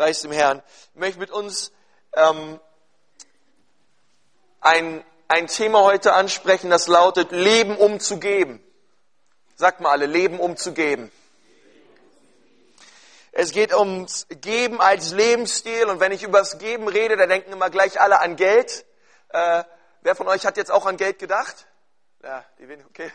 Preis dem Herrn. Ich möchte mit uns ähm, ein, ein Thema heute ansprechen, das lautet Leben um zu geben. Sagt mal alle, Leben um zu geben. Es geht ums Geben als Lebensstil und wenn ich über das Geben rede, da denken immer gleich alle an Geld. Äh, wer von euch hat jetzt auch an Geld gedacht? Ja, die wenigen, okay.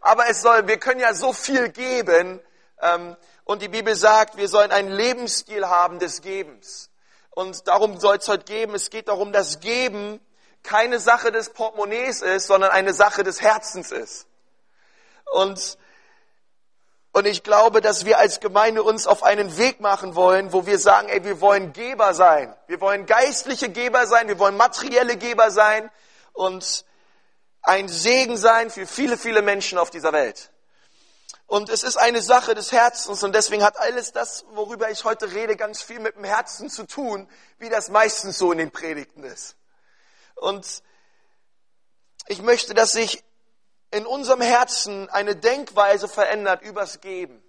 Aber es soll, wir können ja so viel geben. Ähm, und die Bibel sagt, wir sollen einen Lebensstil haben des Gebens. Und darum soll es heute geben. Es geht darum, dass Geben keine Sache des Portemonnaies ist, sondern eine Sache des Herzens ist. Und, und ich glaube, dass wir als Gemeinde uns auf einen Weg machen wollen, wo wir sagen, ey, wir wollen Geber sein. Wir wollen geistliche Geber sein. Wir wollen materielle Geber sein. Und ein Segen sein für viele, viele Menschen auf dieser Welt. Und es ist eine Sache des Herzens und deswegen hat alles das, worüber ich heute rede, ganz viel mit dem Herzen zu tun, wie das meistens so in den Predigten ist. Und ich möchte, dass sich in unserem Herzen eine Denkweise verändert übers Geben.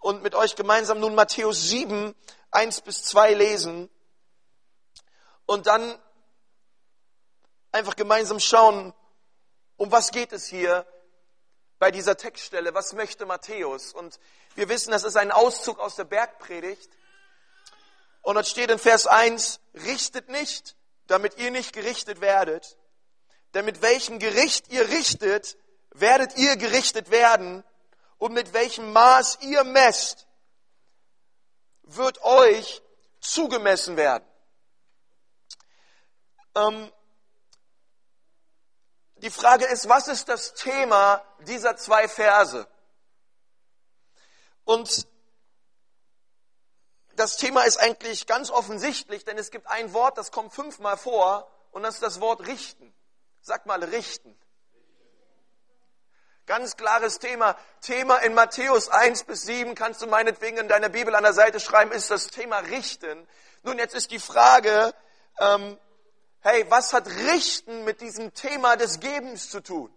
Und mit euch gemeinsam nun Matthäus 7, 1 bis 2 lesen und dann einfach gemeinsam schauen, um was geht es hier bei dieser Textstelle, was möchte Matthäus? Und wir wissen, das ist ein Auszug aus der Bergpredigt. Und dort steht in Vers 1, richtet nicht, damit ihr nicht gerichtet werdet. Denn mit welchem Gericht ihr richtet, werdet ihr gerichtet werden. Und mit welchem Maß ihr messt, wird euch zugemessen werden. Ähm, die Frage ist, was ist das Thema dieser zwei Verse? Und das Thema ist eigentlich ganz offensichtlich, denn es gibt ein Wort, das kommt fünfmal vor, und das ist das Wort richten. Sag mal richten. Ganz klares Thema. Thema in Matthäus 1 bis 7 kannst du meinetwegen in deiner Bibel an der Seite schreiben, ist das Thema richten. Nun, jetzt ist die Frage, ähm, hey, was hat Richten mit diesem Thema des Gebens zu tun?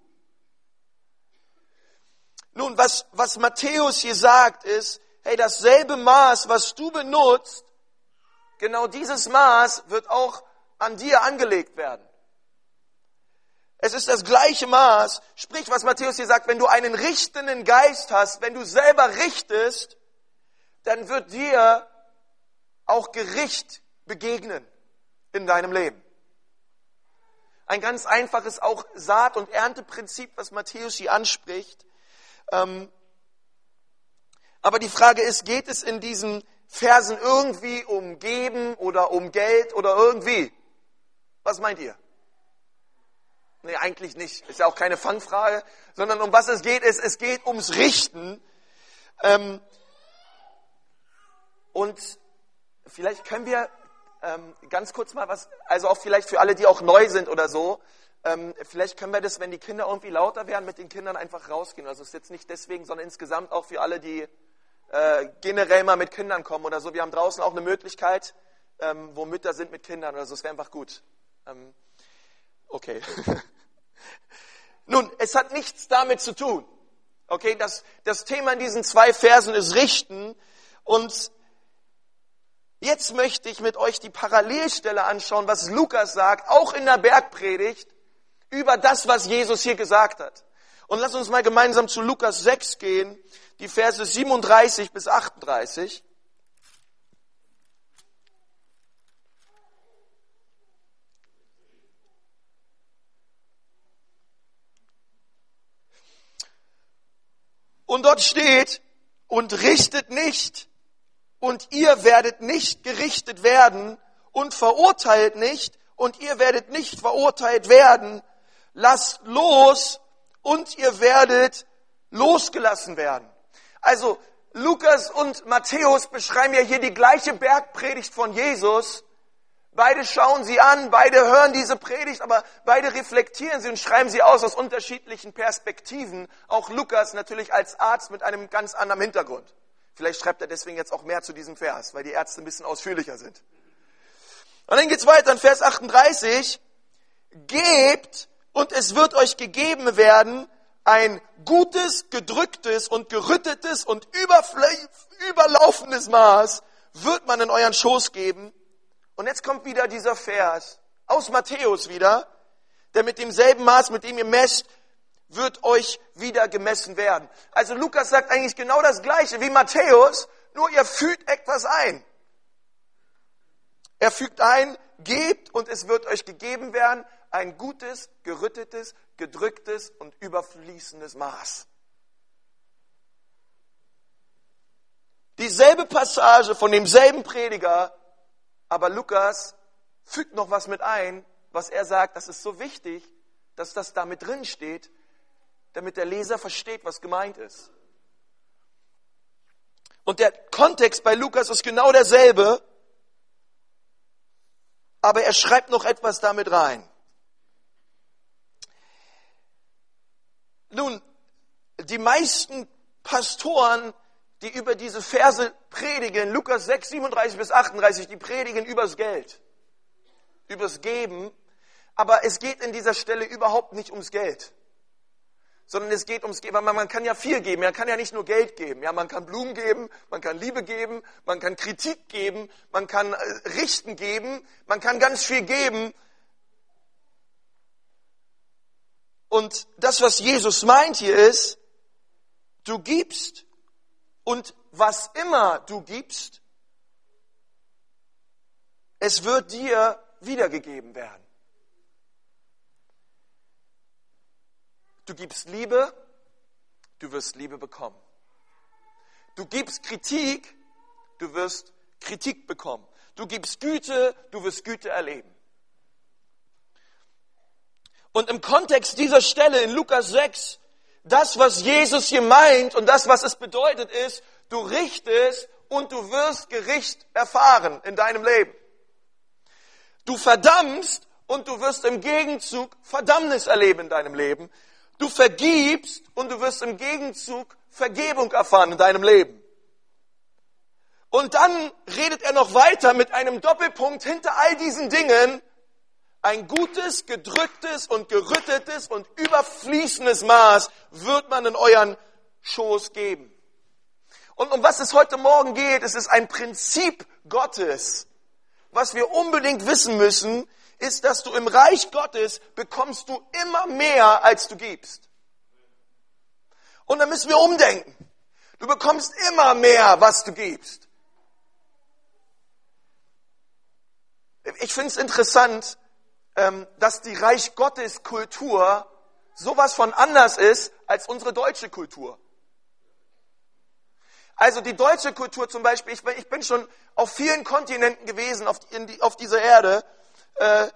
Nun, was, was Matthäus hier sagt, ist, hey, dasselbe Maß, was du benutzt, genau dieses Maß wird auch an dir angelegt werden. Es ist das gleiche Maß. Sprich, was Matthäus hier sagt, wenn du einen richtenden Geist hast, wenn du selber richtest, dann wird dir auch Gericht begegnen in deinem Leben. Ein ganz einfaches auch Saat- und Ernteprinzip, was Matthäus hier anspricht. Ähm, aber die Frage ist, geht es in diesen Versen irgendwie um Geben oder um Geld oder irgendwie? Was meint ihr? Nee, eigentlich nicht. Ist ja auch keine Fangfrage, sondern um was es geht, ist, es geht ums Richten. Ähm, und vielleicht können wir ähm, ganz kurz mal was, also auch vielleicht für alle, die auch neu sind oder so, ähm, vielleicht können wir das, wenn die Kinder irgendwie lauter werden, mit den Kindern einfach rausgehen. Also es ist jetzt nicht deswegen, sondern insgesamt auch für alle, die äh, generell mal mit Kindern kommen oder so. Wir haben draußen auch eine Möglichkeit, ähm, wo Mütter sind mit Kindern oder so. Es wäre einfach gut. Ähm, okay. Nun, es hat nichts damit zu tun. Okay, das, das Thema in diesen zwei Versen ist Richten und Jetzt möchte ich mit euch die Parallelstelle anschauen, was Lukas sagt, auch in der Bergpredigt, über das, was Jesus hier gesagt hat. Und lass uns mal gemeinsam zu Lukas 6 gehen, die Verse 37 bis 38. Und dort steht, und richtet nicht, und ihr werdet nicht gerichtet werden und verurteilt nicht und ihr werdet nicht verurteilt werden. Lasst los und ihr werdet losgelassen werden. Also Lukas und Matthäus beschreiben ja hier die gleiche Bergpredigt von Jesus. Beide schauen sie an, beide hören diese Predigt, aber beide reflektieren sie und schreiben sie aus aus unterschiedlichen Perspektiven. Auch Lukas natürlich als Arzt mit einem ganz anderen Hintergrund. Vielleicht schreibt er deswegen jetzt auch mehr zu diesem Vers, weil die Ärzte ein bisschen ausführlicher sind. Und dann geht's weiter in Vers 38. Gebt und es wird euch gegeben werden ein gutes, gedrücktes und gerüttetes und überlaufendes Maß wird man in euren Schoß geben. Und jetzt kommt wieder dieser Vers aus Matthäus wieder, der mit demselben Maß, mit dem ihr messt, wird euch wieder gemessen werden. Also Lukas sagt eigentlich genau das Gleiche wie Matthäus, nur ihr fügt etwas ein. Er fügt ein, gebt und es wird euch gegeben werden, ein gutes, gerüttetes, gedrücktes und überfließendes Maß. Dieselbe Passage von demselben Prediger, aber Lukas fügt noch was mit ein, was er sagt, das ist so wichtig, dass das da mit drin steht, damit der Leser versteht, was gemeint ist. Und der Kontext bei Lukas ist genau derselbe, aber er schreibt noch etwas damit rein. Nun, die meisten Pastoren, die über diese Verse predigen, Lukas 6, 37 bis 38, die predigen übers Geld, übers Geben, aber es geht in dieser Stelle überhaupt nicht ums Geld sondern es geht ums Geben. Man kann ja viel geben. Man kann ja nicht nur Geld geben. Ja, man kann Blumen geben, man kann Liebe geben, man kann Kritik geben, man kann äh, Richten geben, man kann ganz viel geben. Und das, was Jesus meint hier ist, du gibst und was immer du gibst, es wird dir wiedergegeben werden. Du gibst Liebe, du wirst Liebe bekommen. Du gibst Kritik, du wirst Kritik bekommen. Du gibst Güte, du wirst Güte erleben. Und im Kontext dieser Stelle in Lukas 6, das, was Jesus hier meint und das, was es bedeutet, ist, du richtest und du wirst Gericht erfahren in deinem Leben. Du verdammst und du wirst im Gegenzug Verdammnis erleben in deinem Leben. Du vergibst und du wirst im Gegenzug Vergebung erfahren in deinem Leben. Und dann redet er noch weiter mit einem Doppelpunkt hinter all diesen Dingen. Ein gutes, gedrücktes und gerüttetes und überfließendes Maß wird man in euren Schoß geben. Und um was es heute Morgen geht, es ist ein Prinzip Gottes, was wir unbedingt wissen müssen, ist, dass du im Reich Gottes bekommst du immer mehr, als du gibst. Und dann müssen wir umdenken. Du bekommst immer mehr, was du gibst. Ich finde es interessant, ähm, dass die Reich Gottes Kultur sowas von anders ist als unsere deutsche Kultur. Also die deutsche Kultur zum Beispiel, ich bin schon auf vielen Kontinenten gewesen, auf dieser Erde, äh,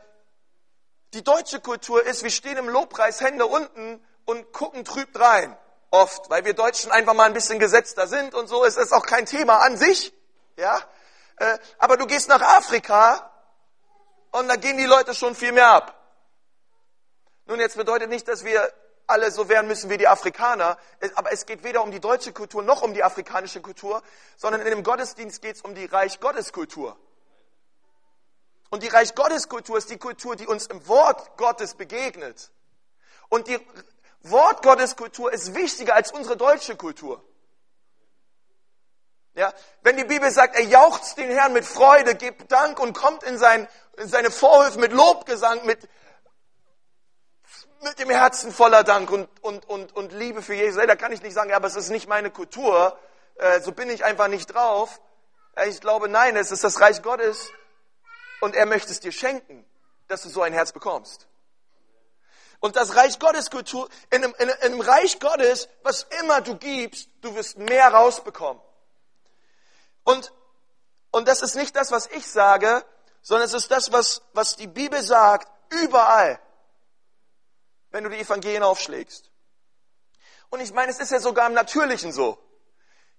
die deutsche Kultur ist, wir stehen im Lobpreis, Hände unten und gucken trüb rein. Oft, weil wir Deutschen einfach mal ein bisschen gesetzter sind und so. Es ist auch kein Thema an sich. Ja? Äh, aber du gehst nach Afrika und da gehen die Leute schon viel mehr ab. Nun, jetzt bedeutet nicht, dass wir alle so werden müssen wie die Afrikaner, aber es geht weder um die deutsche Kultur noch um die afrikanische Kultur, sondern in dem Gottesdienst geht es um die Reich Gottes Kultur. Und die Reich Gottes Kultur ist die Kultur, die uns im Wort Gottes begegnet. Und die Wort Gottes Kultur ist wichtiger als unsere deutsche Kultur. Ja, wenn die Bibel sagt, er jauchzt den Herrn mit Freude, gibt Dank und kommt in, sein, in seine Vorhöfe mit Lobgesang, mit, mit dem Herzen voller Dank und, und, und, und Liebe für Jesus, da kann ich nicht sagen, ja, aber es ist nicht meine Kultur, äh, so bin ich einfach nicht drauf. Ich glaube, nein, es ist das Reich Gottes und er möchte es dir schenken, dass du so ein Herz bekommst. Und das Reich Gottes Kultur, in einem, in einem Reich Gottes, was immer du gibst, du wirst mehr rausbekommen. Und, und das ist nicht das, was ich sage, sondern es ist das, was, was die Bibel sagt, überall, wenn du die Evangelien aufschlägst. Und ich meine, es ist ja sogar im Natürlichen so.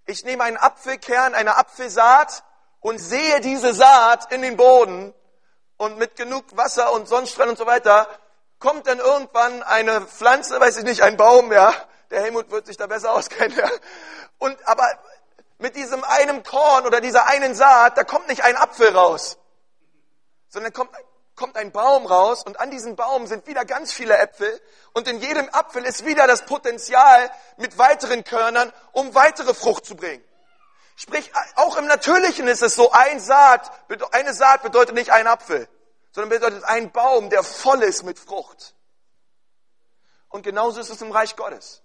Ich nehme einen Apfelkern, eine Apfelsaat und sehe diese Saat in den Boden und mit genug Wasser und Sonnenstrahlen und so weiter, kommt dann irgendwann eine Pflanze, weiß ich nicht, ein Baum, ja. Der Helmut wird sich da besser auskennen, ja. Und, aber mit diesem einen Korn oder dieser einen Saat, da kommt nicht ein Apfel raus, sondern kommt, kommt ein Baum raus und an diesem Baum sind wieder ganz viele Äpfel und in jedem Apfel ist wieder das Potenzial mit weiteren Körnern, um weitere Frucht zu bringen. Sprich, auch im Natürlichen ist es so, ein Saat, eine Saat bedeutet nicht ein Apfel, sondern bedeutet ein Baum, der voll ist mit Frucht. Und genauso ist es im Reich Gottes.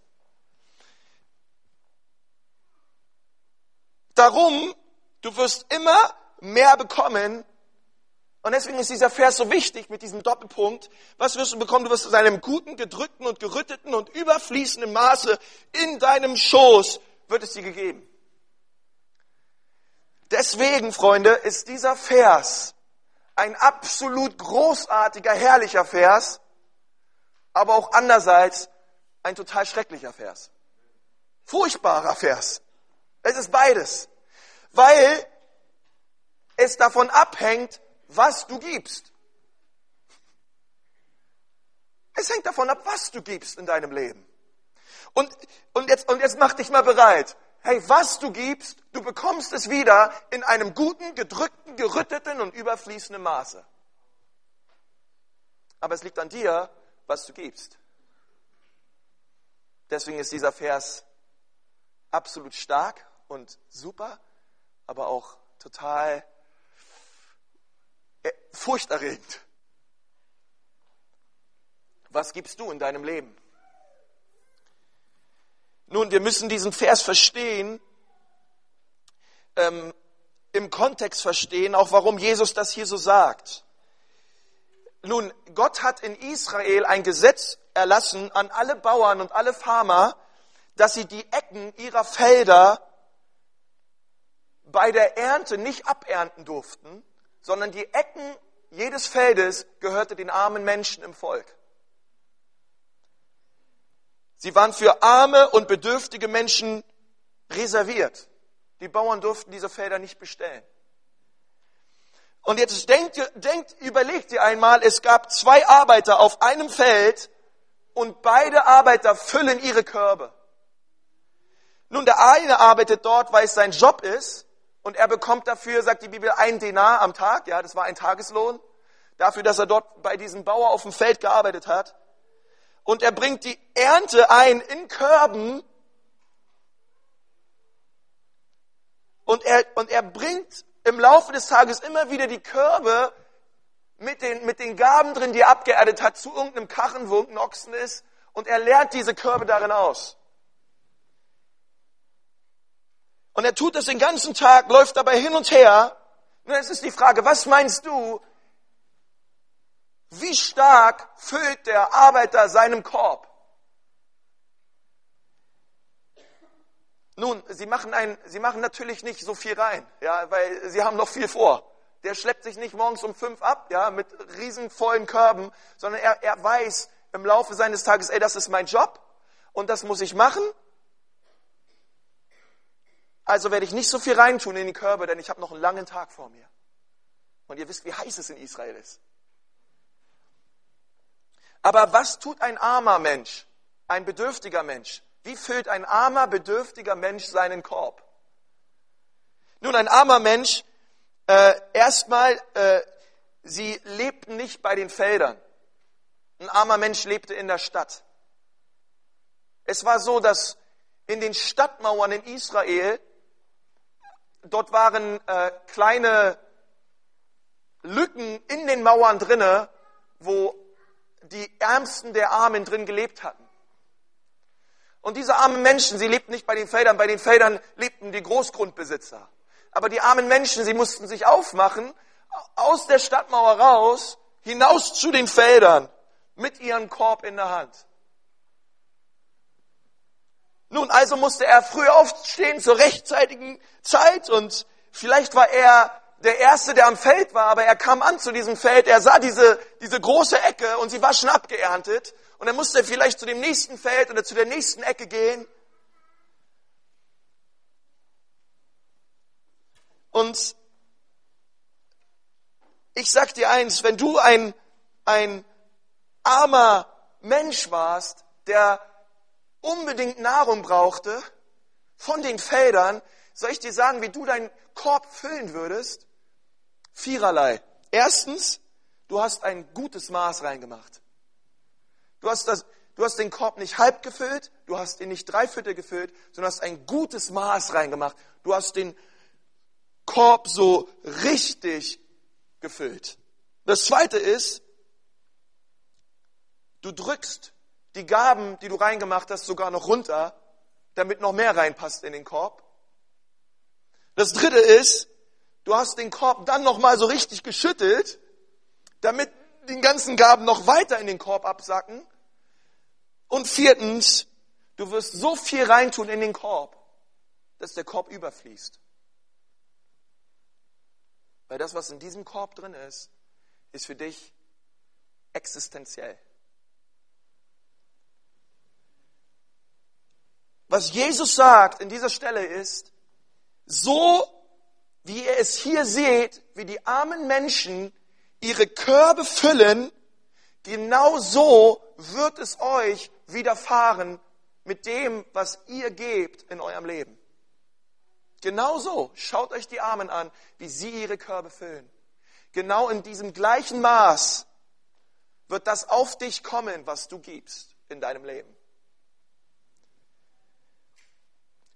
Darum, du wirst immer mehr bekommen. Und deswegen ist dieser Vers so wichtig mit diesem Doppelpunkt. Was wirst du bekommen? Du wirst in einem guten, gedrückten und gerütteten und überfließenden Maße in deinem Schoß wird es dir gegeben. Deswegen, Freunde, ist dieser Vers ein absolut großartiger, herrlicher Vers, aber auch andererseits ein total schrecklicher Vers. Furchtbarer Vers. Es ist beides. Weil es davon abhängt, was du gibst. Es hängt davon ab, was du gibst in deinem Leben. Und, und, jetzt, und jetzt mach dich mal bereit. Hey, was du gibst, du bekommst es wieder in einem guten, gedrückten, gerütteten und überfließenden Maße. Aber es liegt an dir, was du gibst. Deswegen ist dieser Vers absolut stark und super, aber auch total äh, furchterregend. Was gibst du in deinem Leben? Nun, wir müssen diesen Vers verstehen, ähm, im Kontext verstehen, auch warum Jesus das hier so sagt. Nun, Gott hat in Israel ein Gesetz erlassen an alle Bauern und alle Farmer, dass sie die Ecken ihrer Felder bei der Ernte nicht abernten durften, sondern die Ecken jedes Feldes gehörte den armen Menschen im Volk. Sie waren für arme und bedürftige Menschen reserviert. Die Bauern durften diese Felder nicht bestellen. Und jetzt denkt, denkt, überlegt ihr einmal, es gab zwei Arbeiter auf einem Feld und beide Arbeiter füllen ihre Körbe. Nun, der eine arbeitet dort, weil es sein Job ist und er bekommt dafür, sagt die Bibel, ein Denar am Tag, ja, das war ein Tageslohn, dafür, dass er dort bei diesem Bauer auf dem Feld gearbeitet hat. Und er bringt die Ernte ein in Körben und er, und er bringt im Laufe des Tages immer wieder die Körbe mit den, mit den Gaben drin, die er abgeerdet hat, zu irgendeinem Karren, wo irgendein Ochsen ist, und er leert diese Körbe darin aus. Und er tut das den ganzen Tag, läuft dabei hin und her. Nun, es ist die Frage, was meinst du, wie stark füllt der Arbeiter seinem Korb? Nun, sie machen, ein, sie machen natürlich nicht so viel rein, ja, weil sie haben noch viel vor. Der schleppt sich nicht morgens um fünf ab, ja, mit riesenvollen Körben, sondern er, er weiß im Laufe seines Tages, ey, das ist mein Job und das muss ich machen. Also werde ich nicht so viel reintun in die Körbe, denn ich habe noch einen langen Tag vor mir. Und ihr wisst, wie heiß es in Israel ist. Aber was tut ein armer Mensch, ein bedürftiger Mensch? Wie füllt ein armer, bedürftiger Mensch seinen Korb? Nun, ein armer Mensch, äh, erstmal, äh, sie lebten nicht bei den Feldern. Ein armer Mensch lebte in der Stadt. Es war so, dass in den Stadtmauern in Israel, dort waren äh, kleine Lücken in den Mauern drinne, wo die Ärmsten der Armen drin gelebt hatten. Und diese armen Menschen, sie lebten nicht bei den Feldern, bei den Feldern lebten die Großgrundbesitzer. Aber die armen Menschen, sie mussten sich aufmachen, aus der Stadtmauer raus, hinaus zu den Feldern, mit ihrem Korb in der Hand. Nun, also musste er früh aufstehen zur rechtzeitigen Zeit und vielleicht war er der Erste, der am Feld war, aber er kam an zu diesem Feld, er sah diese, diese große Ecke und sie war schon abgeerntet und dann musste er vielleicht zu dem nächsten Feld oder zu der nächsten Ecke gehen. Und ich sag dir eins, wenn du ein, ein armer Mensch warst, der unbedingt Nahrung brauchte von den Feldern, soll ich dir sagen, wie du deinen Korb füllen würdest? Viererlei. Erstens, du hast ein gutes Maß reingemacht. Du hast das, du hast den Korb nicht halb gefüllt, du hast ihn nicht dreiviertel gefüllt, sondern hast ein gutes Maß reingemacht. Du hast den Korb so richtig gefüllt. Das zweite ist, du drückst die Gaben, die du reingemacht hast, sogar noch runter, damit noch mehr reinpasst in den Korb. Das dritte ist, du hast den Korb dann noch mal so richtig geschüttelt, damit die ganzen Gaben noch weiter in den Korb absacken. Und viertens, du wirst so viel reintun in den Korb, dass der Korb überfließt. Weil das, was in diesem Korb drin ist, ist für dich existenziell. Was Jesus sagt in dieser Stelle ist, so wie ihr es hier seht, wie die armen Menschen ihre Körbe füllen, genau so wird es euch widerfahren mit dem, was ihr gebt in eurem Leben. Genau so. Schaut euch die Armen an, wie sie ihre Körbe füllen. Genau in diesem gleichen Maß wird das auf dich kommen, was du gibst in deinem Leben.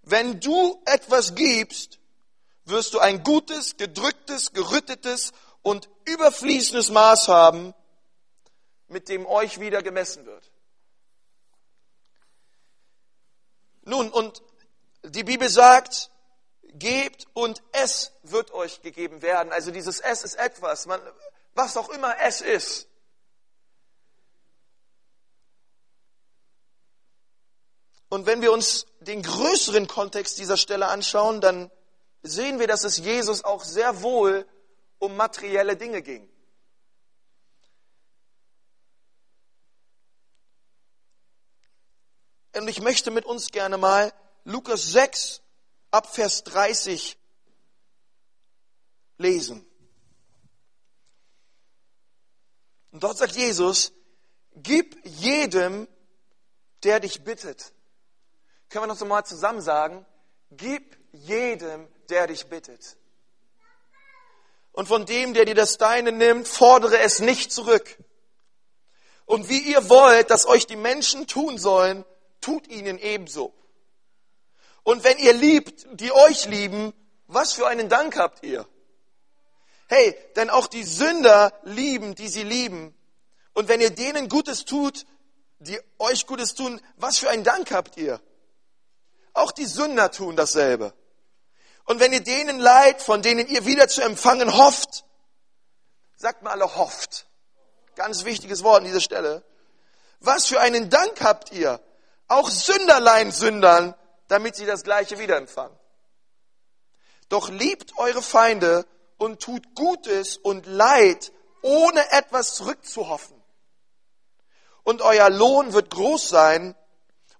Wenn du etwas gibst, wirst du ein gutes, gedrücktes, gerüttetes und überfließendes Maß haben, mit dem euch wieder gemessen wird. Nun, und die Bibel sagt, gebt und es wird euch gegeben werden. Also dieses es ist etwas, man, was auch immer es ist. Und wenn wir uns den größeren Kontext dieser Stelle anschauen, dann sehen wir, dass es Jesus auch sehr wohl um materielle Dinge ging. Und ich möchte mit uns gerne mal Lukas 6 ab Vers 30 lesen. Und dort sagt Jesus, gib jedem, der dich bittet. Können wir noch einmal zusammen sagen, gib jedem, der dich bittet. Und von dem, der dir das Deine nimmt, fordere es nicht zurück. Und wie ihr wollt, dass euch die Menschen tun sollen, tut ihnen ebenso. Und wenn ihr liebt, die euch lieben, was für einen Dank habt ihr? Hey, denn auch die Sünder lieben, die sie lieben. Und wenn ihr denen Gutes tut, die euch Gutes tun, was für einen Dank habt ihr? Auch die Sünder tun dasselbe. Und wenn ihr denen leid, von denen ihr wieder zu empfangen hofft, sagt mal alle hofft. Ganz wichtiges Wort an dieser Stelle. Was für einen Dank habt ihr? Auch Sünderlein sündern, damit sie das Gleiche wieder empfangen. Doch liebt eure Feinde und tut Gutes und Leid, ohne etwas zurückzuhoffen. Und euer Lohn wird groß sein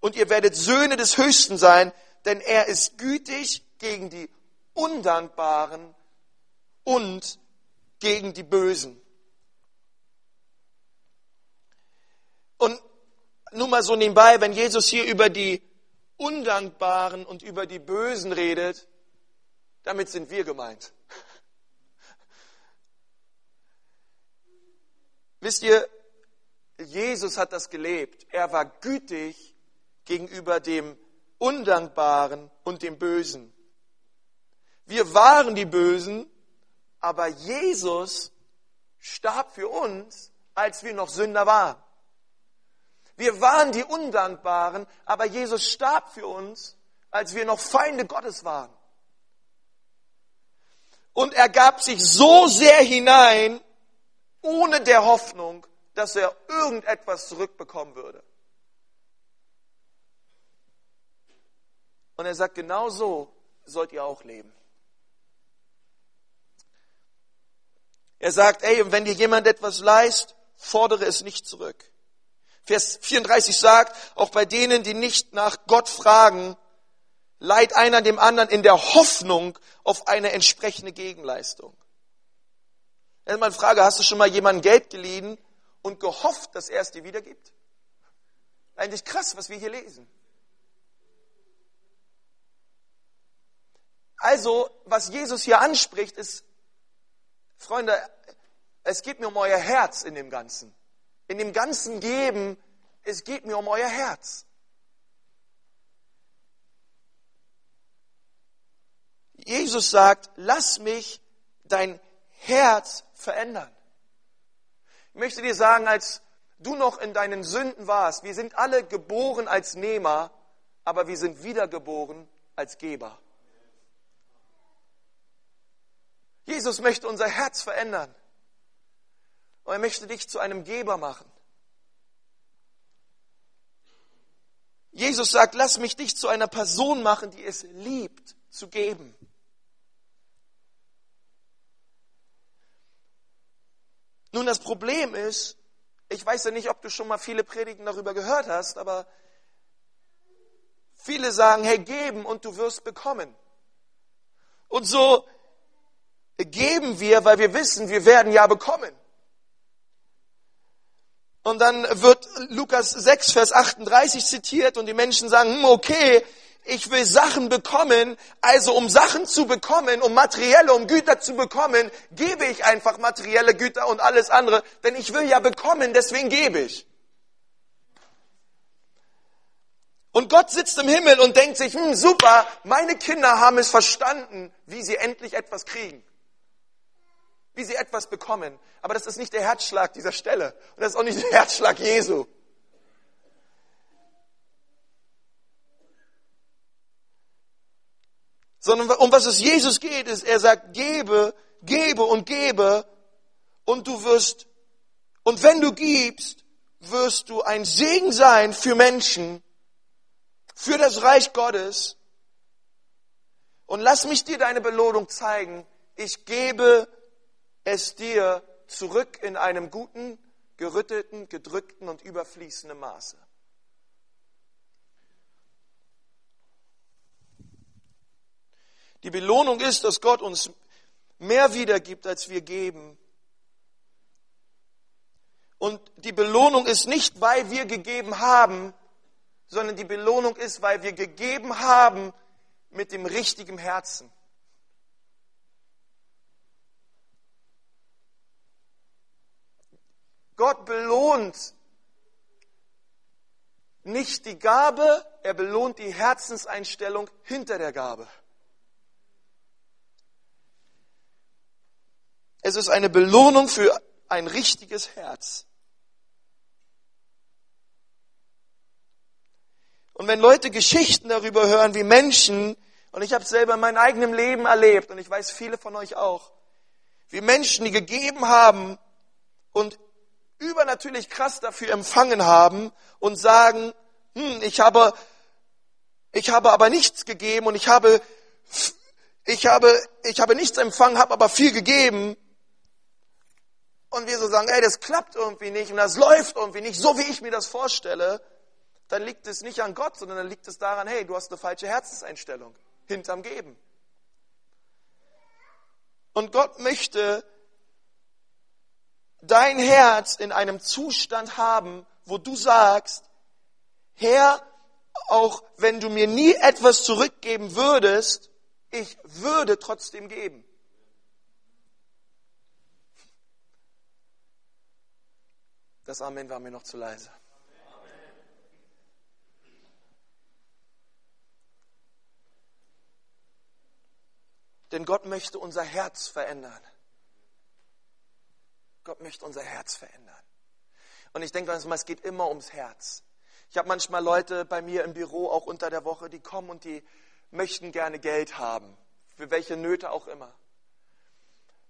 und ihr werdet Söhne des Höchsten sein, denn er ist gütig gegen die Undankbaren und gegen die Bösen. Und nur mal so nebenbei, wenn Jesus hier über die Undankbaren und über die Bösen redet, damit sind wir gemeint. Wisst ihr, Jesus hat das gelebt. Er war gütig gegenüber dem Undankbaren und dem Bösen. Wir waren die Bösen, aber Jesus starb für uns, als wir noch Sünder waren. Wir waren die Undankbaren, aber Jesus starb für uns, als wir noch Feinde Gottes waren. Und er gab sich so sehr hinein, ohne der Hoffnung, dass er irgendetwas zurückbekommen würde. Und er sagt, genau so sollt ihr auch leben. Er sagt, ey, wenn dir jemand etwas leist, fordere es nicht zurück. Vers 34 sagt, auch bei denen, die nicht nach Gott fragen, leiht einer dem anderen in der Hoffnung auf eine entsprechende Gegenleistung. Erstmal eine Frage, hast du schon mal jemandem Geld geliehen und gehofft, dass er es dir wiedergibt? Eigentlich krass, was wir hier lesen. Also, was Jesus hier anspricht, ist, Freunde, es geht mir um euer Herz in dem Ganzen. In dem ganzen Geben es geht mir um euer Herz. Jesus sagt, lass mich dein Herz verändern. Ich möchte dir sagen, als du noch in deinen Sünden warst, wir sind alle geboren als Nehmer, aber wir sind wiedergeboren als Geber. Jesus möchte unser Herz verändern. Und er möchte dich zu einem Geber machen. Jesus sagt, lass mich dich zu einer Person machen, die es liebt zu geben. Nun, das Problem ist, ich weiß ja nicht, ob du schon mal viele Predigten darüber gehört hast, aber viele sagen, hey, geben und du wirst bekommen. Und so geben wir, weil wir wissen, wir werden ja bekommen. Und dann wird Lukas 6, Vers 38 zitiert und die Menschen sagen, hm, okay, ich will Sachen bekommen, also um Sachen zu bekommen, um materielle, um Güter zu bekommen, gebe ich einfach materielle Güter und alles andere, denn ich will ja bekommen, deswegen gebe ich. Und Gott sitzt im Himmel und denkt sich, hm, super, meine Kinder haben es verstanden, wie sie endlich etwas kriegen wie sie etwas bekommen. Aber das ist nicht der Herzschlag dieser Stelle. Und das ist auch nicht der Herzschlag Jesu. Sondern um was es Jesus geht, ist, er sagt, gebe, gebe und gebe und du wirst, und wenn du gibst, wirst du ein Segen sein für Menschen, für das Reich Gottes. Und lass mich dir deine Belohnung zeigen. Ich gebe es dir zurück in einem guten, gerütteten, gedrückten und überfließenden Maße. Die Belohnung ist, dass Gott uns mehr wiedergibt, als wir geben. Und die Belohnung ist nicht, weil wir gegeben haben, sondern die Belohnung ist, weil wir gegeben haben mit dem richtigen Herzen. Gott belohnt nicht die Gabe, er belohnt die Herzenseinstellung hinter der Gabe. Es ist eine Belohnung für ein richtiges Herz. Und wenn Leute Geschichten darüber hören, wie Menschen, und ich habe es selber in meinem eigenen Leben erlebt, und ich weiß viele von euch auch, wie Menschen, die gegeben haben und übernatürlich krass dafür empfangen haben und sagen, hm, ich habe, ich habe aber nichts gegeben und ich habe, ich habe, ich habe nichts empfangen, habe aber viel gegeben. Und wir so sagen, ey, das klappt irgendwie nicht und das läuft irgendwie nicht, so wie ich mir das vorstelle, dann liegt es nicht an Gott, sondern dann liegt es daran, hey, du hast eine falsche Herzenseinstellung hinterm Geben. Und Gott möchte, dein Herz in einem Zustand haben, wo du sagst, Herr, auch wenn du mir nie etwas zurückgeben würdest, ich würde trotzdem geben. Das Amen war mir noch zu leise. Denn Gott möchte unser Herz verändern. Gott möchte unser Herz verändern. Und ich denke manchmal, es geht immer ums Herz. Ich habe manchmal Leute bei mir im Büro, auch unter der Woche, die kommen und die möchten gerne Geld haben, für welche Nöte auch immer.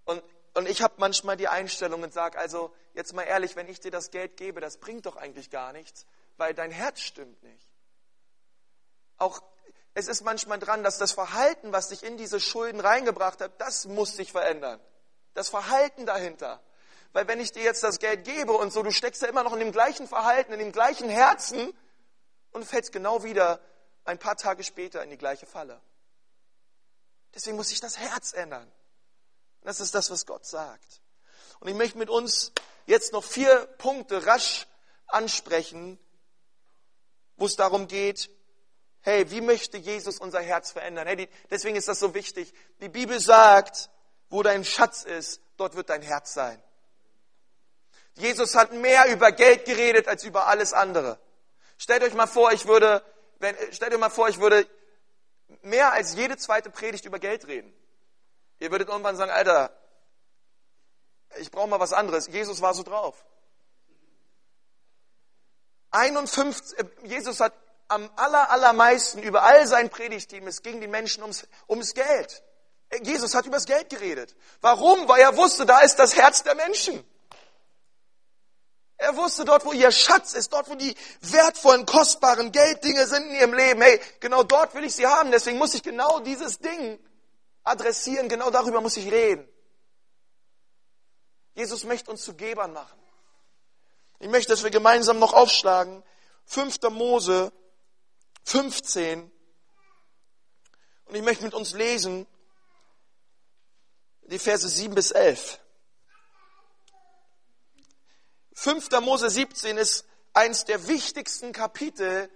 Und, und ich habe manchmal die Einstellung und sage, also jetzt mal ehrlich, wenn ich dir das Geld gebe, das bringt doch eigentlich gar nichts, weil dein Herz stimmt nicht. Auch es ist manchmal dran, dass das Verhalten, was dich in diese Schulden reingebracht hat, das muss sich verändern. Das Verhalten dahinter. Weil wenn ich dir jetzt das Geld gebe und so, du steckst ja immer noch in dem gleichen Verhalten, in dem gleichen Herzen und fällst genau wieder ein paar Tage später in die gleiche Falle. Deswegen muss sich das Herz ändern. Und das ist das, was Gott sagt. Und ich möchte mit uns jetzt noch vier Punkte rasch ansprechen, wo es darum geht, hey, wie möchte Jesus unser Herz verändern? Hey, die, deswegen ist das so wichtig. Die Bibel sagt, wo dein Schatz ist, dort wird dein Herz sein. Jesus hat mehr über Geld geredet als über alles andere. Stellt euch mal vor, ich würde, wenn, stellt euch mal vor, ich würde mehr als jede zweite Predigt über Geld reden. Ihr würdet irgendwann sagen, Alter, ich brauche mal was anderes. Jesus war so drauf. 51, äh, Jesus hat am aller, allermeisten über all sein Predigteam, es ging den Menschen ums, ums Geld. Jesus hat über das Geld geredet. Warum? Weil er wusste, da ist das Herz der Menschen. Er wusste dort, wo ihr Schatz ist, dort, wo die wertvollen, kostbaren Gelddinge sind in ihrem Leben. Hey, genau dort will ich sie haben. Deswegen muss ich genau dieses Ding adressieren. Genau darüber muss ich reden. Jesus möchte uns zu Gebern machen. Ich möchte, dass wir gemeinsam noch aufschlagen. 5. Mose 15. Und ich möchte mit uns lesen die Verse 7 bis 11. 5. Mose 17 ist eins der wichtigsten Kapitel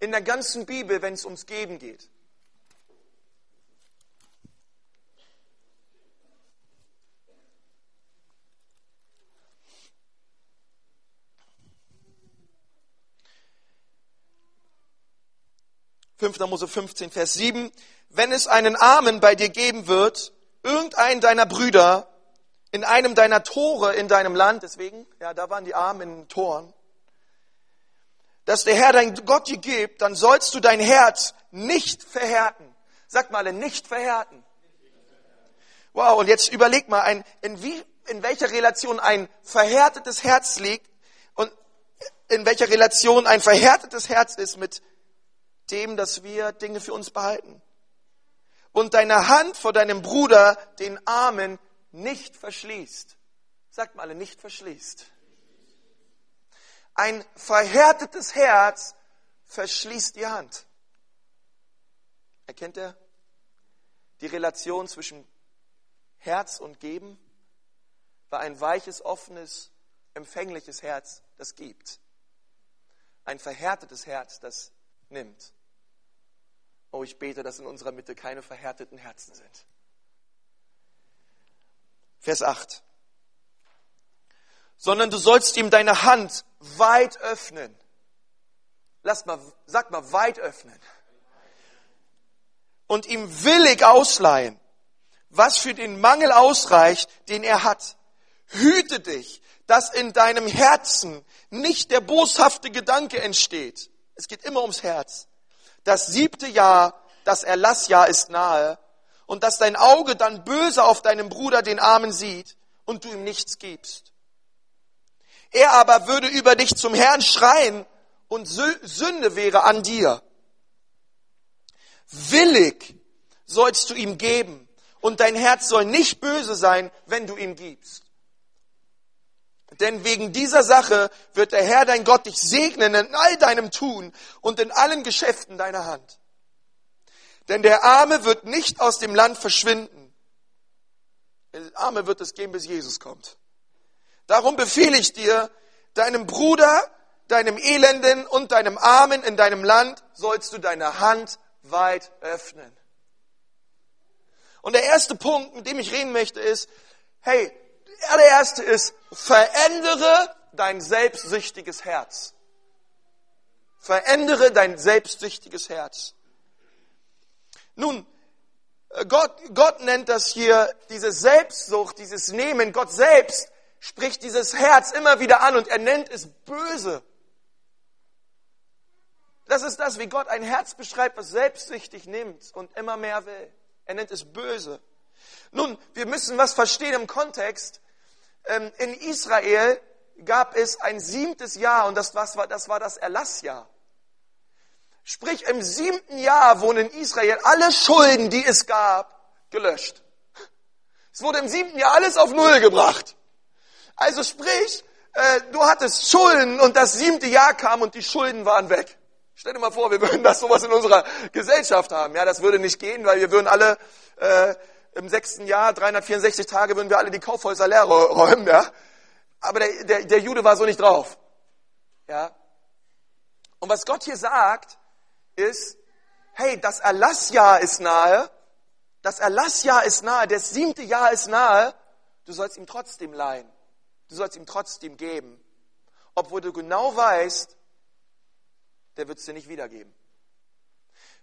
in der ganzen Bibel, wenn es ums Geben geht. Fünfter Mose 15, Vers 7. Wenn es einen Armen bei dir geben wird, irgendeinen deiner Brüder, in einem deiner Tore in deinem Land, deswegen, ja, da waren die Armen in den Toren, dass der Herr dein Gott dir gibt, dann sollst du dein Herz nicht verhärten. Sag mal, nicht verhärten. Wow, und jetzt überleg mal, ein, in, wie, in welcher Relation ein verhärtetes Herz liegt und in welcher Relation ein verhärtetes Herz ist mit dem, dass wir Dinge für uns behalten. Und deine Hand vor deinem Bruder, den Armen, nicht verschließt. Sagt mal alle, nicht verschließt. Ein verhärtetes Herz verschließt die Hand. Erkennt er die Relation zwischen Herz und Geben? War ein weiches, offenes, empfängliches Herz, das gibt. Ein verhärtetes Herz, das nimmt. Oh, ich bete, dass in unserer Mitte keine verhärteten Herzen sind. Vers 8. Sondern du sollst ihm deine Hand weit öffnen. Lass mal, sag mal, weit öffnen. Und ihm willig ausleihen, was für den Mangel ausreicht, den er hat. Hüte dich, dass in deinem Herzen nicht der boshafte Gedanke entsteht. Es geht immer ums Herz. Das siebte Jahr, das Erlassjahr ist nahe und dass dein Auge dann böse auf deinem Bruder den Armen sieht und du ihm nichts gibst. Er aber würde über dich zum Herrn schreien und Sünde wäre an dir. Willig sollst du ihm geben und dein Herz soll nicht böse sein, wenn du ihm gibst. Denn wegen dieser Sache wird der Herr dein Gott dich segnen in all deinem Tun und in allen Geschäften deiner Hand. Denn der Arme wird nicht aus dem Land verschwinden. Der Arme wird es geben, bis Jesus kommt. Darum befehle ich dir, deinem Bruder, deinem Elenden und deinem Armen in deinem Land sollst du deine Hand weit öffnen. Und der erste Punkt, mit dem ich reden möchte, ist, hey, der erste ist, verändere dein selbstsüchtiges Herz. Verändere dein selbstsüchtiges Herz. Nun, äh, Gott, Gott nennt das hier diese Selbstsucht, dieses Nehmen. Gott selbst spricht dieses Herz immer wieder an und er nennt es böse. Das ist das, wie Gott ein Herz beschreibt, was selbstsüchtig nimmt und immer mehr will. Er nennt es böse. Nun, wir müssen was verstehen im Kontext. Ähm, in Israel gab es ein siebtes Jahr und das war das, war das Erlassjahr. Sprich, im siebten Jahr wurden in Israel alle Schulden, die es gab, gelöscht. Es wurde im siebten Jahr alles auf Null gebracht. Also sprich, äh, du hattest Schulden und das siebte Jahr kam und die Schulden waren weg. Stell dir mal vor, wir würden das sowas in unserer Gesellschaft haben. Ja, das würde nicht gehen, weil wir würden alle äh, im sechsten Jahr, 364 Tage, würden wir alle die Kaufhäuser leer räumen. Ja, aber der, der, der Jude war so nicht drauf. Ja. Und was Gott hier sagt, ist, hey, das Erlassjahr ist nahe, das Erlassjahr ist nahe, das siebte Jahr ist nahe, du sollst ihm trotzdem leihen. Du sollst ihm trotzdem geben, obwohl du genau weißt, der wird es dir nicht wiedergeben.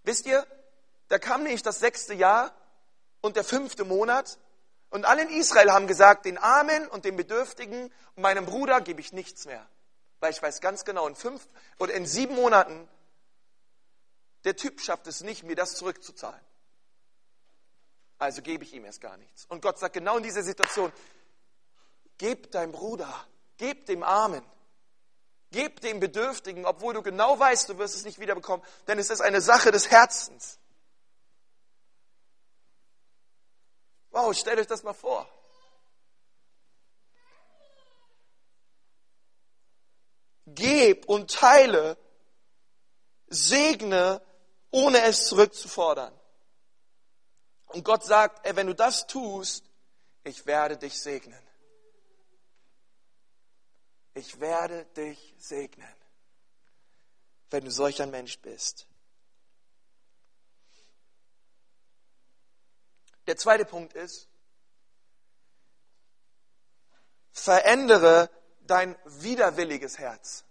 Wisst ihr, da kam nämlich das sechste Jahr und der fünfte Monat und alle in Israel haben gesagt, den Armen und den Bedürftigen und meinem Bruder gebe ich nichts mehr. Weil ich weiß ganz genau, in fünf oder in sieben Monaten, der Typ schafft es nicht, mir das zurückzuzahlen. Also gebe ich ihm erst gar nichts. Und Gott sagt genau in dieser Situation, gib deinem Bruder, gib dem Armen, gib dem Bedürftigen, obwohl du genau weißt, du wirst es nicht wiederbekommen, denn es ist eine Sache des Herzens. Wow, stellt euch das mal vor. Geb und teile, segne, ohne es zurückzufordern. Und Gott sagt, ey, wenn du das tust, ich werde dich segnen. Ich werde dich segnen, wenn du solch ein Mensch bist. Der zweite Punkt ist, verändere dein widerwilliges Herz.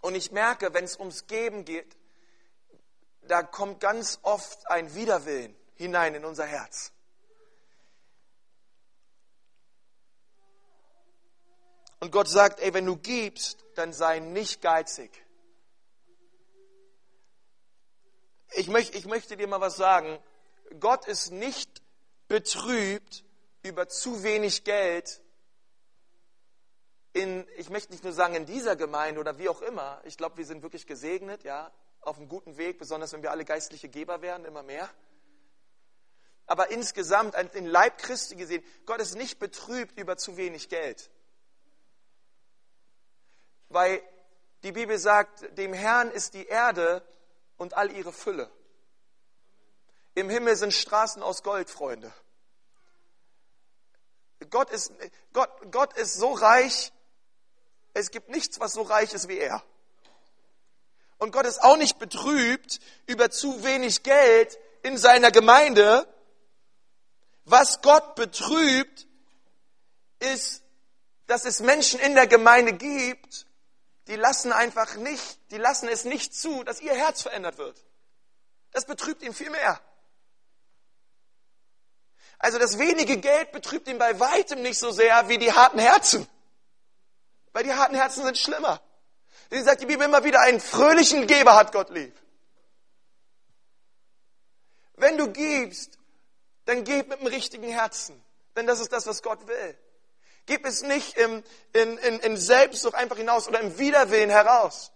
Und ich merke, wenn es ums Geben geht, da kommt ganz oft ein Widerwillen hinein in unser Herz. Und Gott sagt, ey, wenn du gibst, dann sei nicht geizig. ich, möcht, ich möchte dir mal was sagen. Gott ist nicht betrübt über zu wenig Geld in, ich möchte nicht nur sagen in dieser Gemeinde oder wie auch immer. Ich glaube, wir sind wirklich gesegnet, ja, auf einem guten Weg, besonders wenn wir alle geistliche Geber werden, immer mehr. Aber insgesamt, in Leib Christi gesehen, Gott ist nicht betrübt über zu wenig Geld. Weil die Bibel sagt, dem Herrn ist die Erde und all ihre Fülle. Im Himmel sind Straßen aus Gold, Freunde. Gott ist, Gott, Gott ist so reich, es gibt nichts, was so reich ist wie er. Und Gott ist auch nicht betrübt über zu wenig Geld in seiner Gemeinde. Was Gott betrübt, ist, dass es Menschen in der Gemeinde gibt, die lassen einfach nicht, die lassen es nicht zu, dass ihr Herz verändert wird. Das betrübt ihn viel mehr. Also das wenige Geld betrübt ihn bei weitem nicht so sehr wie die harten Herzen. Weil die harten Herzen sind schlimmer. Wie sagt die Bibel immer wieder, einen fröhlichen Geber hat Gott lieb. Wenn du gibst, dann gib mit dem richtigen Herzen. Denn das ist das, was Gott will. Gib es nicht im, in, in, in Selbstsucht einfach hinaus oder im Widerwillen heraus,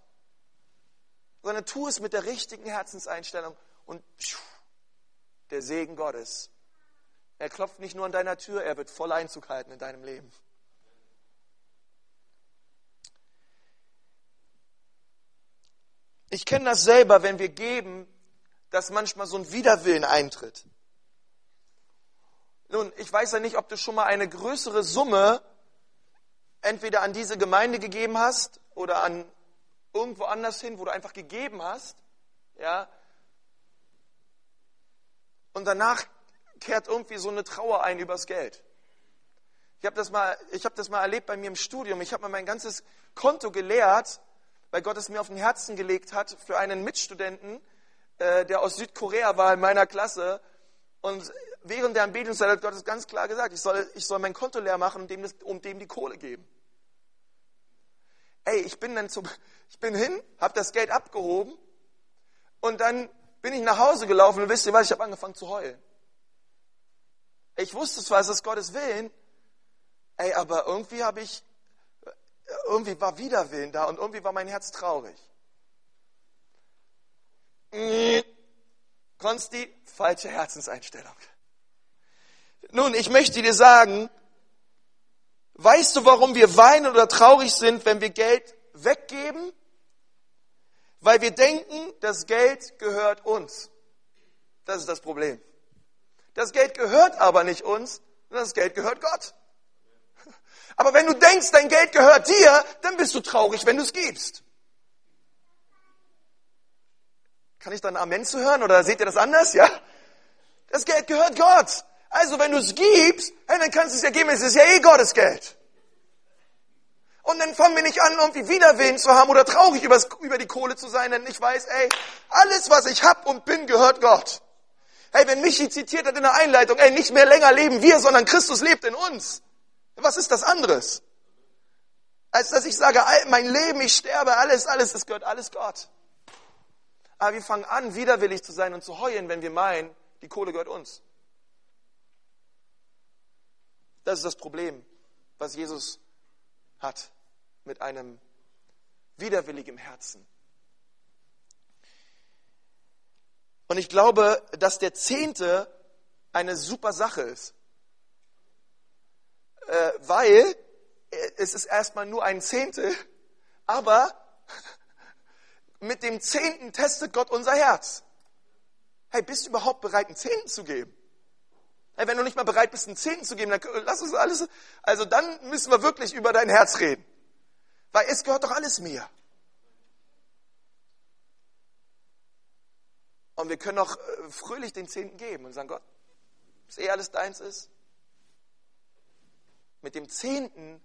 sondern tu es mit der richtigen Herzenseinstellung und pschuh, der Segen Gottes. Er klopft nicht nur an deiner Tür, er wird voll Einzug halten in deinem Leben. Ich kenne das selber, wenn wir geben, dass manchmal so ein Widerwillen eintritt. Nun, ich weiß ja nicht, ob du schon mal eine größere Summe entweder an diese Gemeinde gegeben hast oder an irgendwo anders hin, wo du einfach gegeben hast, ja. Und danach kehrt irgendwie so eine Trauer ein übers Geld. Ich habe das mal, ich habe das mal erlebt bei mir im Studium. Ich habe mal mein ganzes Konto geleert, weil Gott es mir auf den Herzen gelegt hat für einen Mitstudenten, äh, der aus Südkorea war in meiner Klasse. Und während der Anbetungszeit hat Gott es ganz klar gesagt, ich soll, ich soll mein Konto leer machen und dem, das, um dem die Kohle geben. Ey, ich bin dann zum, ich bin hin, habe das Geld abgehoben und dann bin ich nach Hause gelaufen und wisst ihr was, ich habe angefangen zu heulen. Ich wusste zwar, es ist Gottes Willen, ey, aber irgendwie habe ich, irgendwie war Widerwillen da und irgendwie war mein Herz traurig. Konsti, falsche Herzenseinstellung. Nun, ich möchte dir sagen, weißt du, warum wir weinen oder traurig sind, wenn wir Geld weggeben? Weil wir denken, das Geld gehört uns. Das ist das Problem. Das Geld gehört aber nicht uns, sondern das Geld gehört Gott. Aber wenn du denkst, dein Geld gehört dir, dann bist du traurig, wenn du es gibst. Kann ich dann Amen zu hören oder seht ihr das anders? Ja? Das Geld gehört Gott. Also wenn du es gibst, hey, dann kannst du es ja geben, es ist ja eh Gottes Geld. Und dann fangen wir nicht an, irgendwie Widerwillen zu haben oder traurig über die Kohle zu sein, denn ich weiß, ey, alles, was ich hab und bin, gehört Gott. Hey, wenn Michi zitiert hat in der Einleitung, ey, nicht mehr länger leben wir, sondern Christus lebt in uns. Was ist das anderes? Als dass ich sage, mein Leben, ich sterbe, alles, alles, es gehört alles Gott. Aber wir fangen an, widerwillig zu sein und zu heulen, wenn wir meinen, die Kohle gehört uns. Das ist das Problem, was Jesus hat mit einem widerwilligen Herzen. Und ich glaube, dass der Zehnte eine super Sache ist. Äh, weil es ist erstmal nur ein Zehntel, aber mit dem Zehnten testet Gott unser Herz. Hey, bist du überhaupt bereit, einen Zehnten zu geben? Hey, wenn du nicht mal bereit bist, einen Zehnten zu geben, dann lass uns alles, also dann müssen wir wirklich über dein Herz reden. Weil es gehört doch alles mir. Und wir können auch äh, fröhlich den Zehnten geben und sagen, Gott, dass eh alles deins ist. Mit dem Zehnten,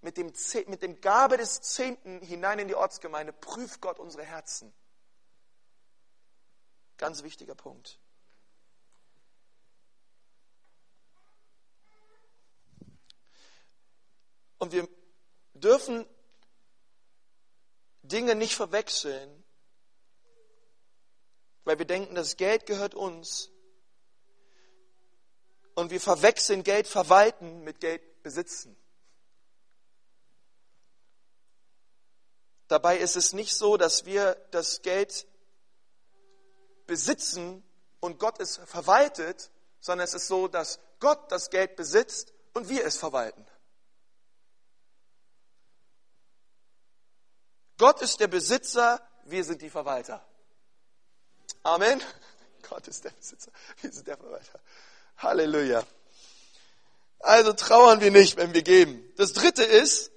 mit dem, mit dem Gabe des Zehnten hinein in die Ortsgemeinde prüft Gott unsere Herzen. Ganz wichtiger Punkt. Und wir dürfen Dinge nicht verwechseln, weil wir denken, das Geld gehört uns. Und wir verwechseln Geld verwalten mit Geld besitzen. Dabei ist es nicht so, dass wir das Geld besitzen und Gott es verwaltet, sondern es ist so, dass Gott das Geld besitzt und wir es verwalten. Gott ist der Besitzer, wir sind die Verwalter. Amen. Gott ist der Besitzer, wir sind der Verwalter. Halleluja. Also trauern wir nicht, wenn wir geben. Das dritte ist,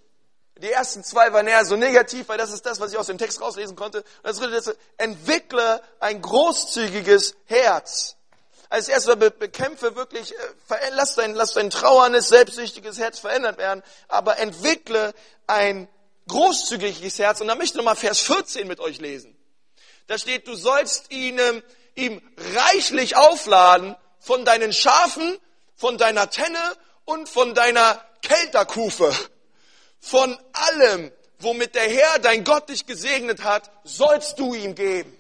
die ersten zwei waren eher so negativ, weil das ist das, was ich aus dem Text rauslesen konnte. Und das dritte ist, entwickle ein großzügiges Herz. Als erstes bekämpfe wirklich, äh, lass dein, lass dein trauerndes, selbstsüchtiges Herz verändert werden, aber entwickle ein großzügiges Herz. Und da möchte ich nochmal Vers 14 mit euch lesen. Da steht, du sollst ihn, ihm reichlich aufladen von deinen Schafen, von deiner Tenne und von deiner Kelterkufe. Von allem, womit der Herr, dein Gott, dich gesegnet hat, sollst du ihm geben.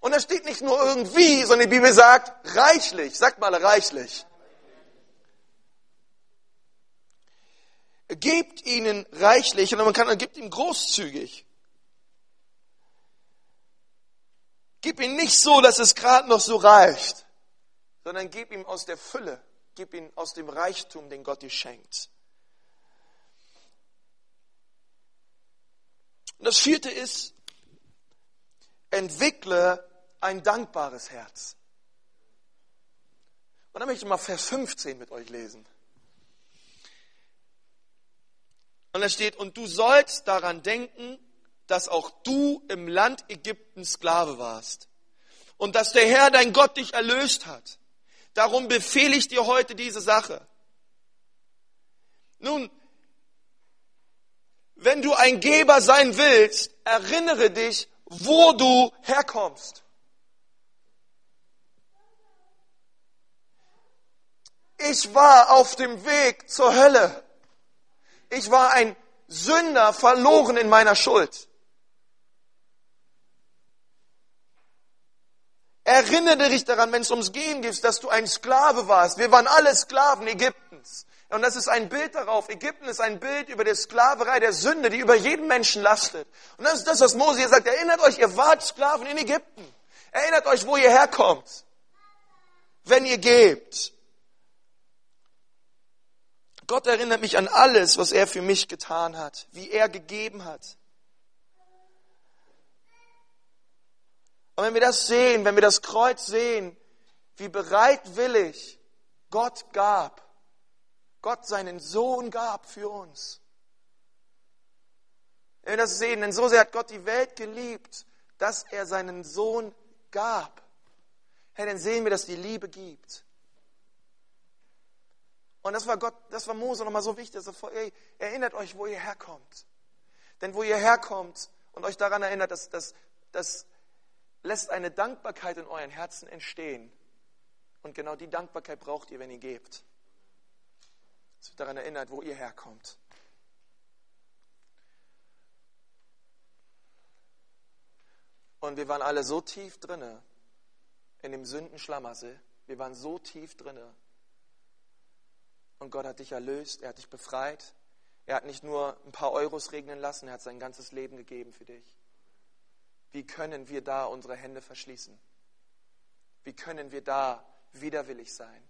Und da steht nicht nur irgendwie, sondern die Bibel sagt reichlich. Sagt mal reichlich. Gebt ihnen reichlich und man kann, gibt ihm großzügig. Gib ihm nicht so, dass es gerade noch so reicht, sondern gib ihm aus der Fülle, gib ihm aus dem Reichtum, den Gott dir schenkt. Und das vierte ist, entwickle ein dankbares Herz. Und dann möchte ich mal Vers 15 mit euch lesen. Und da steht, und du sollst daran denken, dass auch du im Land Ägypten Sklave warst und dass der Herr dein Gott dich erlöst hat. Darum befehle ich dir heute diese Sache. Nun, wenn du ein Geber sein willst, erinnere dich, wo du herkommst. Ich war auf dem Weg zur Hölle. Ich war ein Sünder, verloren in meiner Schuld. Erinnere dich daran, wenn es ums Gehen geht, dass du ein Sklave warst. Wir waren alle Sklaven Ägyptens. Und das ist ein Bild darauf. Ägypten ist ein Bild über die Sklaverei der Sünde, die über jeden Menschen lastet. Und das ist das, was Mose hier sagt. Erinnert euch, ihr wart Sklaven in Ägypten. Erinnert euch, wo ihr herkommt. Wenn ihr gebt. Gott erinnert mich an alles, was er für mich getan hat, wie er gegeben hat. Und wenn wir das sehen, wenn wir das Kreuz sehen, wie bereitwillig Gott gab, Gott seinen Sohn gab für uns. Wenn wir das sehen, denn so sehr hat Gott die Welt geliebt, dass er seinen Sohn gab. Hey, dann sehen wir, dass die Liebe gibt. Und das war Gott, das war Mose nochmal so wichtig. Dass er, ey, erinnert euch, wo ihr herkommt. Denn wo ihr herkommt und euch daran erinnert, dass das, das lässt eine Dankbarkeit in euren Herzen entstehen. Und genau die Dankbarkeit braucht ihr, wenn ihr gebt. Dass ihr daran erinnert, wo ihr herkommt. Und wir waren alle so tief drinne in dem Sündenschlamassel. Wir waren so tief drinne. Und Gott hat dich erlöst, er hat dich befreit. Er hat nicht nur ein paar Euros regnen lassen, er hat sein ganzes Leben gegeben für dich. Wie können wir da unsere Hände verschließen? Wie können wir da widerwillig sein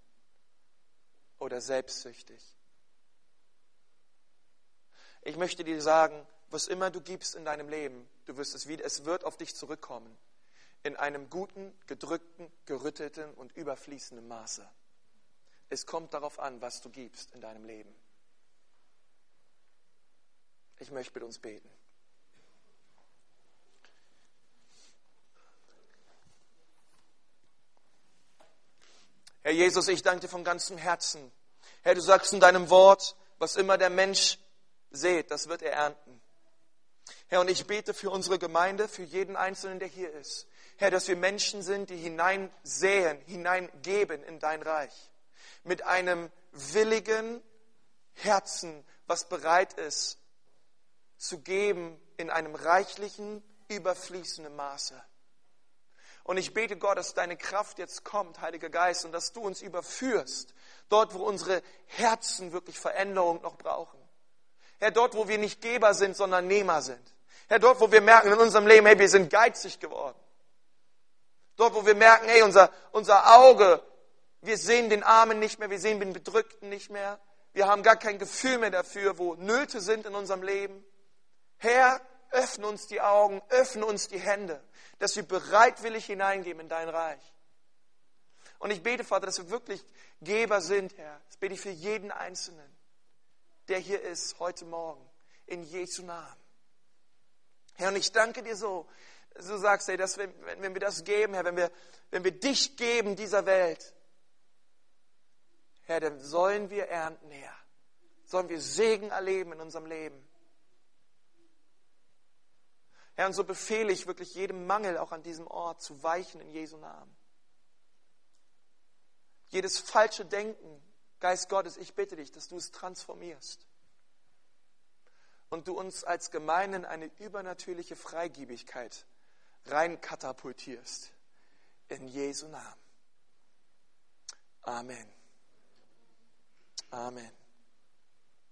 oder selbstsüchtig? Ich möchte dir sagen, was immer du gibst in deinem Leben, du wirst es wieder, es wird auf dich zurückkommen. In einem guten, gedrückten, gerüttelten und überfließenden Maße. Es kommt darauf an, was du gibst in deinem Leben. Ich möchte mit uns beten. Herr Jesus, ich danke dir von ganzem Herzen. Herr, du sagst in deinem Wort, was immer der Mensch sät, das wird er ernten. Herr, und ich bete für unsere Gemeinde, für jeden Einzelnen, der hier ist. Herr, dass wir Menschen sind, die hineinsäen, hineingeben in dein Reich. Mit einem willigen Herzen, was bereit ist, zu geben in einem reichlichen, überfließenden Maße. Und ich bete Gott, dass deine Kraft jetzt kommt, Heiliger Geist, und dass du uns überführst, dort, wo unsere Herzen wirklich Veränderung noch brauchen. Herr, dort, wo wir nicht Geber sind, sondern Nehmer sind. Herr, dort, wo wir merken in unserem Leben, hey, wir sind geizig geworden. Dort, wo wir merken, hey, unser, unser Auge, wir sehen den Armen nicht mehr, wir sehen den Bedrückten nicht mehr. Wir haben gar kein Gefühl mehr dafür, wo Nöte sind in unserem Leben. Herr, öffne uns die Augen, öffne uns die Hände, dass wir bereitwillig hineingehen in dein Reich. Und ich bete, Vater, dass wir wirklich Geber sind, Herr. Das bete ich für jeden Einzelnen der hier ist heute Morgen. In Jesu Namen. Herr, und ich danke dir so, du sagst, hey, dass wenn, wenn wir das geben, Herr, wenn wir, wenn wir dich geben dieser Welt, Herr, dann sollen wir ernten, Herr. Sollen wir Segen erleben in unserem Leben. Herr, und so befehle ich wirklich jedem Mangel auch an diesem Ort zu weichen in Jesu Namen. Jedes falsche Denken, Geist Gottes, ich bitte dich, dass du es transformierst und du uns als Gemeinde in eine übernatürliche Freigiebigkeit rein katapultierst. In Jesu Namen. Amen. Amen.